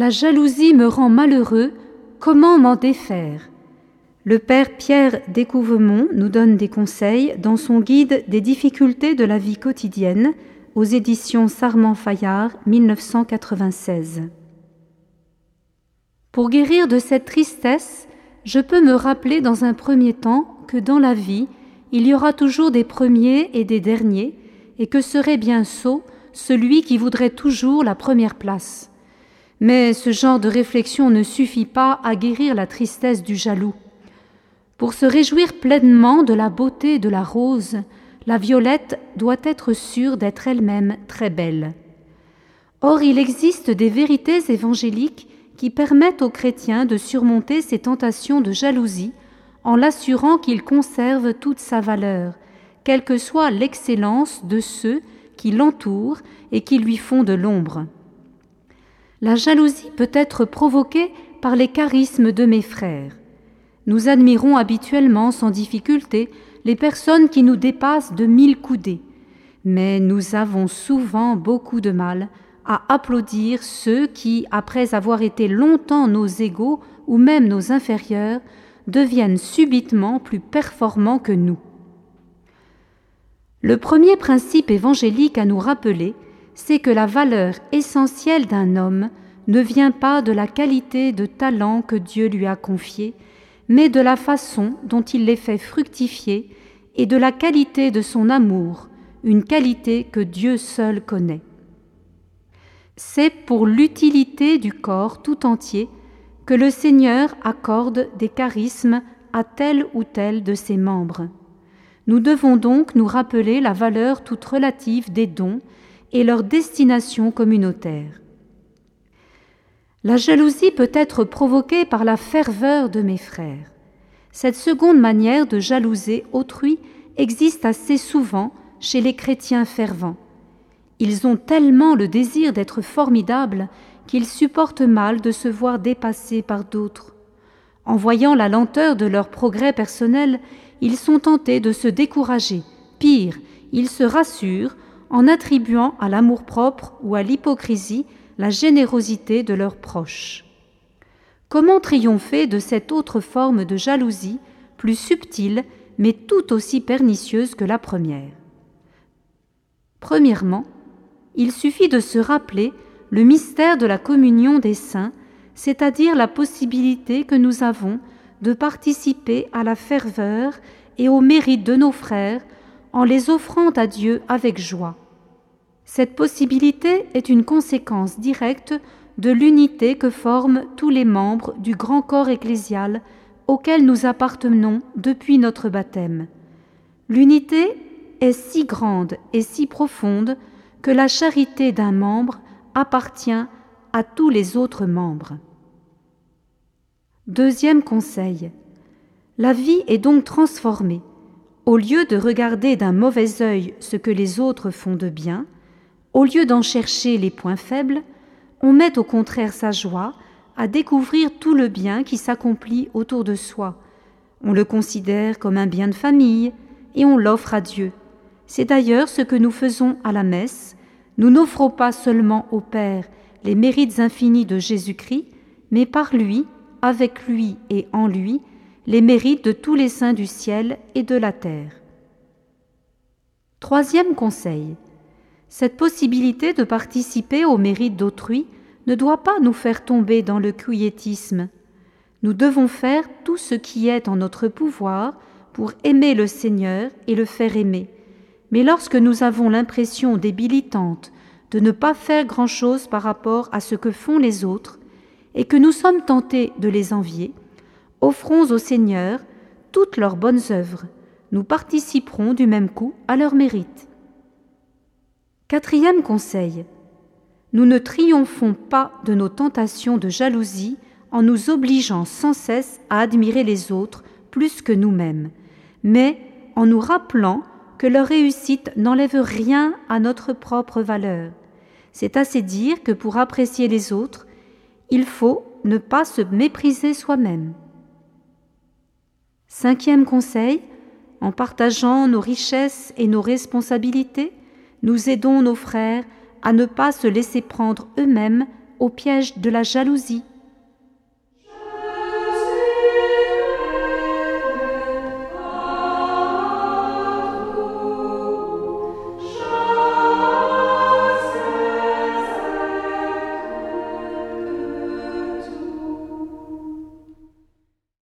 La jalousie me rend malheureux, comment m'en défaire? Le père Pierre Découvemont nous donne des conseils dans son guide des difficultés de la vie quotidienne aux éditions Sarment Fayard 1996. Pour guérir de cette tristesse, je peux me rappeler dans un premier temps que dans la vie, il y aura toujours des premiers et des derniers, et que serait bien sot celui qui voudrait toujours la première place. Mais ce genre de réflexion ne suffit pas à guérir la tristesse du jaloux. Pour se réjouir pleinement de la beauté de la rose, la violette doit être sûre d'être elle-même très belle. Or, il existe des vérités évangéliques qui permettent aux chrétiens de surmonter ces tentations de jalousie en l'assurant qu'il conserve toute sa valeur, quelle que soit l'excellence de ceux qui l'entourent et qui lui font de l'ombre. La jalousie peut être provoquée par les charismes de mes frères. Nous admirons habituellement sans difficulté les personnes qui nous dépassent de mille coudées, mais nous avons souvent beaucoup de mal à applaudir ceux qui, après avoir été longtemps nos égaux ou même nos inférieurs, deviennent subitement plus performants que nous. Le premier principe évangélique à nous rappeler, c'est que la valeur essentielle d'un homme ne vient pas de la qualité de talent que Dieu lui a confié, mais de la façon dont il les fait fructifier et de la qualité de son amour, une qualité que Dieu seul connaît. C'est pour l'utilité du corps tout entier que le Seigneur accorde des charismes à tel ou tel de ses membres. Nous devons donc nous rappeler la valeur toute relative des dons et leur destination communautaire. La jalousie peut être provoquée par la ferveur de mes frères. Cette seconde manière de jalouser autrui existe assez souvent chez les chrétiens fervents. Ils ont tellement le désir d'être formidables qu'ils supportent mal de se voir dépassés par d'autres. En voyant la lenteur de leur progrès personnel, ils sont tentés de se décourager. Pire, ils se rassurent en attribuant à l'amour-propre ou à l'hypocrisie la générosité de leurs proches. Comment triompher de cette autre forme de jalousie, plus subtile, mais tout aussi pernicieuse que la première? Premièrement, il suffit de se rappeler le mystère de la communion des saints, c'est-à-dire la possibilité que nous avons de participer à la ferveur et au mérite de nos frères en les offrant à Dieu avec joie. Cette possibilité est une conséquence directe de l'unité que forment tous les membres du grand corps ecclésial auquel nous appartenons depuis notre baptême. L'unité est si grande et si profonde que la charité d'un membre appartient à tous les autres membres. Deuxième conseil. La vie est donc transformée. Au lieu de regarder d'un mauvais œil ce que les autres font de bien, au lieu d'en chercher les points faibles, on met au contraire sa joie à découvrir tout le bien qui s'accomplit autour de soi. On le considère comme un bien de famille et on l'offre à Dieu. C'est d'ailleurs ce que nous faisons à la messe. Nous n'offrons pas seulement au Père les mérites infinis de Jésus-Christ, mais par lui, avec lui et en lui, les mérites de tous les saints du ciel et de la terre. Troisième conseil. Cette possibilité de participer au mérite d'autrui ne doit pas nous faire tomber dans le quiétisme. Nous devons faire tout ce qui est en notre pouvoir pour aimer le Seigneur et le faire aimer. Mais lorsque nous avons l'impression débilitante de ne pas faire grand-chose par rapport à ce que font les autres, et que nous sommes tentés de les envier, offrons au Seigneur toutes leurs bonnes œuvres. Nous participerons du même coup à leur mérite. Quatrième conseil. Nous ne triomphons pas de nos tentations de jalousie en nous obligeant sans cesse à admirer les autres plus que nous-mêmes, mais en nous rappelant que leur réussite n'enlève rien à notre propre valeur. C'est assez dire que pour apprécier les autres, il faut ne pas se mépriser soi-même. Cinquième conseil, en partageant nos richesses et nos responsabilités, nous aidons nos frères à ne pas se laisser prendre eux-mêmes au piège de la jalousie,